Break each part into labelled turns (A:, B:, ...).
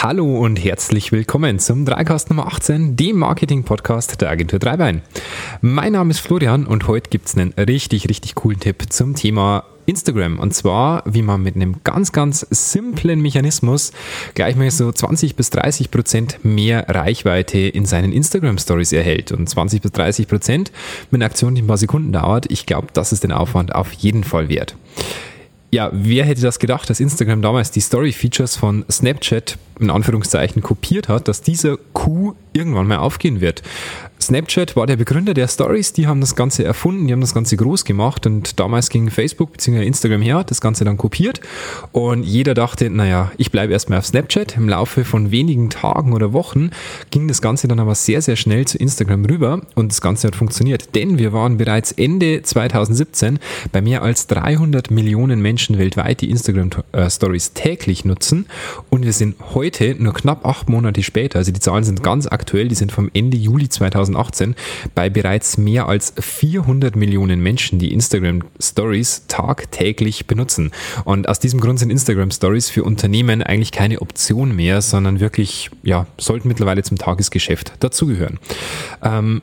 A: Hallo und herzlich willkommen zum Dreicast Nummer 18, dem Marketing-Podcast der Agentur Dreibein. Mein Name ist Florian und heute gibt es einen richtig, richtig coolen Tipp zum Thema Instagram. Und zwar, wie man mit einem ganz, ganz simplen Mechanismus gleich mal so 20 bis 30 Prozent mehr Reichweite in seinen Instagram Stories erhält. Und 20 bis 30 Prozent mit einer Aktion, die ein paar Sekunden dauert. Ich glaube, das ist den Aufwand auf jeden Fall wert. Ja, wer hätte das gedacht, dass Instagram damals die Story-Features von Snapchat in Anführungszeichen kopiert hat, dass dieser Coup irgendwann mal aufgehen wird. Snapchat war der Begründer der Stories, die haben das Ganze erfunden, die haben das Ganze groß gemacht und damals ging Facebook bzw. Instagram her, hat das Ganze dann kopiert und jeder dachte, naja, ich bleibe erstmal auf Snapchat. Im Laufe von wenigen Tagen oder Wochen ging das Ganze dann aber sehr, sehr schnell zu Instagram rüber und das Ganze hat funktioniert, denn wir waren bereits Ende 2017 bei mehr als 300 Millionen Menschen weltweit, die Instagram äh, Stories täglich nutzen und wir sind heute nur knapp acht Monate später, also die Zahlen sind ganz aktuell, die sind vom Ende Juli 2018 2018 bei bereits mehr als 400 Millionen Menschen, die Instagram Stories tagtäglich benutzen. Und aus diesem Grund sind Instagram Stories für Unternehmen eigentlich keine Option mehr, sondern wirklich, ja, sollten mittlerweile zum Tagesgeschäft dazugehören. Ähm,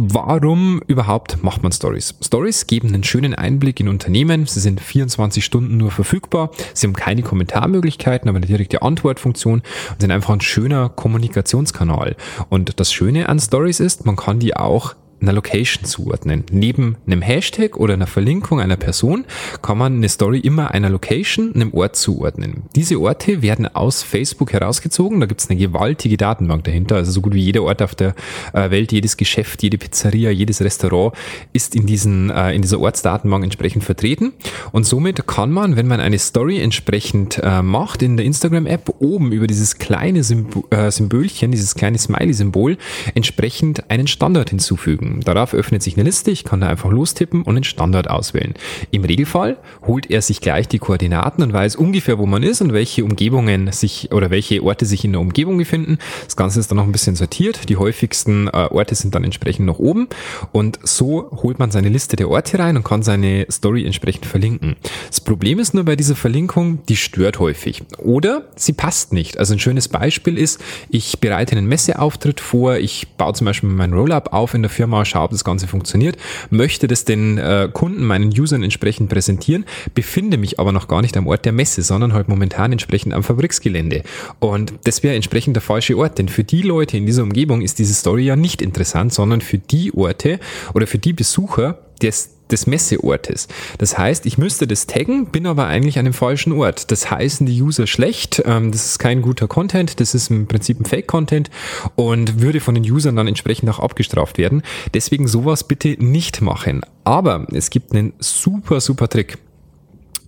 A: Warum überhaupt macht man Stories? Stories geben einen schönen Einblick in Unternehmen. Sie sind 24 Stunden nur verfügbar. Sie haben keine Kommentarmöglichkeiten, aber eine direkte Antwortfunktion und sind einfach ein schöner Kommunikationskanal. Und das Schöne an Stories ist, man kann die auch einer Location zuordnen. Neben einem Hashtag oder einer Verlinkung einer Person kann man eine Story immer einer Location, einem Ort zuordnen. Diese Orte werden aus Facebook herausgezogen. Da gibt es eine gewaltige Datenbank dahinter. Also so gut wie jeder Ort auf der äh, Welt, jedes Geschäft, jede Pizzeria, jedes Restaurant ist in, diesen, äh, in dieser Ortsdatenbank entsprechend vertreten. Und somit kann man, wenn man eine Story entsprechend äh, macht in der Instagram-App, oben über dieses kleine Symbolchen, dieses kleine Smiley-Symbol, entsprechend einen Standard hinzufügen klicken. Darauf öffnet sich eine Liste, ich kann da einfach lostippen und den Standort auswählen. Im Regelfall holt er sich gleich die Koordinaten und weiß ungefähr, wo man ist und welche Umgebungen sich oder welche Orte sich in der Umgebung befinden. Das Ganze ist dann noch ein bisschen sortiert. Die häufigsten äh, Orte sind dann entsprechend noch oben und so holt man seine Liste der Orte rein und kann seine Story entsprechend verlinken. Das Problem ist nur bei dieser Verlinkung, die stört häufig oder sie passt nicht. Also ein schönes Beispiel ist, ich bereite einen Messeauftritt vor, ich baue zum Beispiel mein Rollup auf in der Firma mal schaue, ob das Ganze funktioniert, möchte das den äh, Kunden, meinen Usern entsprechend präsentieren, befinde mich aber noch gar nicht am Ort der Messe, sondern halt momentan entsprechend am Fabriksgelände. Und das wäre entsprechend der falsche Ort, denn für die Leute in dieser Umgebung ist diese Story ja nicht interessant, sondern für die Orte oder für die Besucher des des Messeortes. Das heißt, ich müsste das taggen, bin aber eigentlich an dem falschen Ort. Das heißen die User schlecht, ähm, das ist kein guter Content, das ist im Prinzip ein Fake-Content und würde von den Usern dann entsprechend auch abgestraft werden. Deswegen sowas bitte nicht machen. Aber es gibt einen super, super Trick.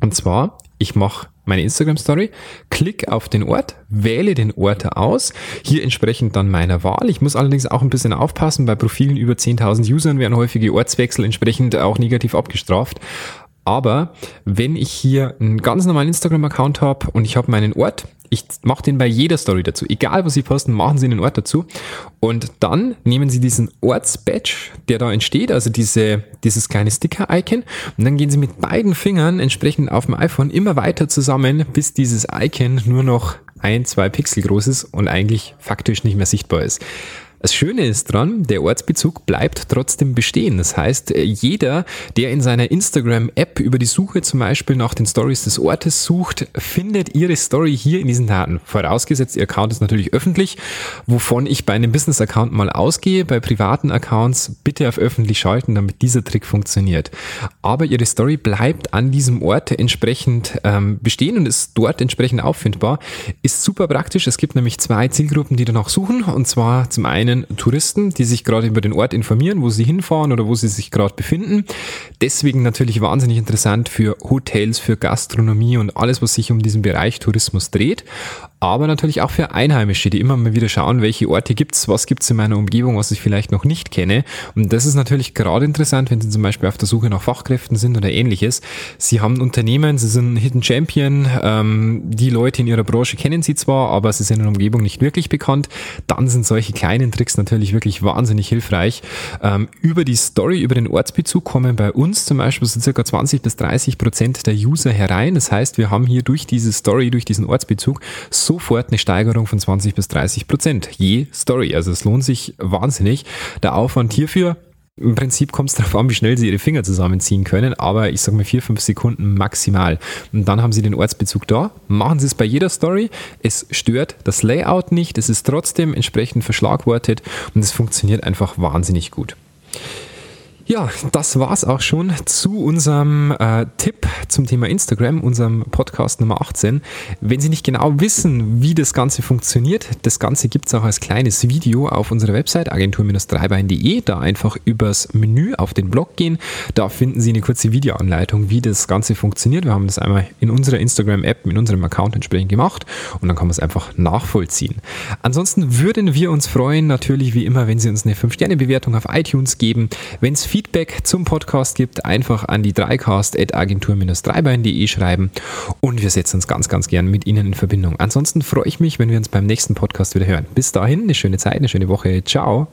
A: Und zwar, ich mache meine Instagram Story, klick auf den Ort, wähle den Ort aus, hier entsprechend dann meiner Wahl. Ich muss allerdings auch ein bisschen aufpassen, bei Profilen über 10.000 Usern werden häufige Ortswechsel entsprechend auch negativ abgestraft. Aber wenn ich hier einen ganz normalen Instagram-Account habe und ich habe meinen Ort, ich mache den bei jeder Story dazu. Egal, was Sie posten, machen Sie einen Ort dazu. Und dann nehmen Sie diesen Orts-Badge, der da entsteht, also diese, dieses kleine Sticker-Icon, und dann gehen Sie mit beiden Fingern entsprechend auf dem iPhone immer weiter zusammen, bis dieses Icon nur noch ein, zwei Pixel groß ist und eigentlich faktisch nicht mehr sichtbar ist. Das Schöne ist dran, der Ortsbezug bleibt trotzdem bestehen. Das heißt, jeder, der in seiner Instagram-App über die Suche zum Beispiel nach den Stories des Ortes sucht, findet ihre Story hier in diesen Daten. Vorausgesetzt, ihr Account ist natürlich öffentlich, wovon ich bei einem Business-Account mal ausgehe. Bei privaten Accounts bitte auf öffentlich schalten, damit dieser Trick funktioniert. Aber ihre Story bleibt an diesem Ort entsprechend ähm, bestehen und ist dort entsprechend auffindbar. Ist super praktisch. Es gibt nämlich zwei Zielgruppen, die danach suchen. Und zwar zum einen einen Touristen, die sich gerade über den Ort informieren, wo sie hinfahren oder wo sie sich gerade befinden. Deswegen natürlich wahnsinnig interessant für Hotels, für Gastronomie und alles, was sich um diesen Bereich Tourismus dreht aber natürlich auch für Einheimische, die immer mal wieder schauen, welche Orte gibt's, was gibt's in meiner Umgebung, was ich vielleicht noch nicht kenne. Und das ist natürlich gerade interessant, wenn Sie zum Beispiel auf der Suche nach Fachkräften sind oder ähnliches. Sie haben ein Unternehmen, Sie sind ein Hidden Champion, ähm, die Leute in Ihrer Branche kennen Sie zwar, aber Sie sind in der Umgebung nicht wirklich bekannt. Dann sind solche kleinen Tricks natürlich wirklich wahnsinnig hilfreich. Ähm, über die Story, über den Ortsbezug kommen bei uns zum Beispiel so circa 20 bis 30 Prozent der User herein. Das heißt, wir haben hier durch diese Story, durch diesen Ortsbezug sofort eine Steigerung von 20 bis 30 Prozent je Story. Also es lohnt sich wahnsinnig. Der Aufwand hierfür im Prinzip kommt es darauf an, wie schnell sie ihre Finger zusammenziehen können, aber ich sage mal vier, fünf Sekunden maximal. Und dann haben sie den Ortsbezug da. Machen sie es bei jeder Story. Es stört das Layout nicht, es ist trotzdem entsprechend verschlagwortet und es funktioniert einfach wahnsinnig gut. Ja, das war's auch schon zu unserem äh, Tipp zum Thema Instagram, unserem Podcast Nummer 18. Wenn Sie nicht genau wissen, wie das Ganze funktioniert, das Ganze gibt's auch als kleines Video auf unserer Website agentur-dreibein.de. Da einfach übers Menü auf den Blog gehen. Da finden Sie eine kurze Videoanleitung, wie das Ganze funktioniert. Wir haben das einmal in unserer Instagram-App, in unserem Account entsprechend gemacht und dann kann man es einfach nachvollziehen. Ansonsten würden wir uns freuen, natürlich wie immer, wenn Sie uns eine 5-Sterne-Bewertung auf iTunes geben. Wenn es Feedback zum Podcast gibt, einfach an die dreicast.agentur-dreibein.de schreiben und wir setzen uns ganz, ganz gern mit Ihnen in Verbindung. Ansonsten freue ich mich, wenn wir uns beim nächsten Podcast wieder hören. Bis dahin, eine schöne Zeit, eine schöne Woche. Ciao.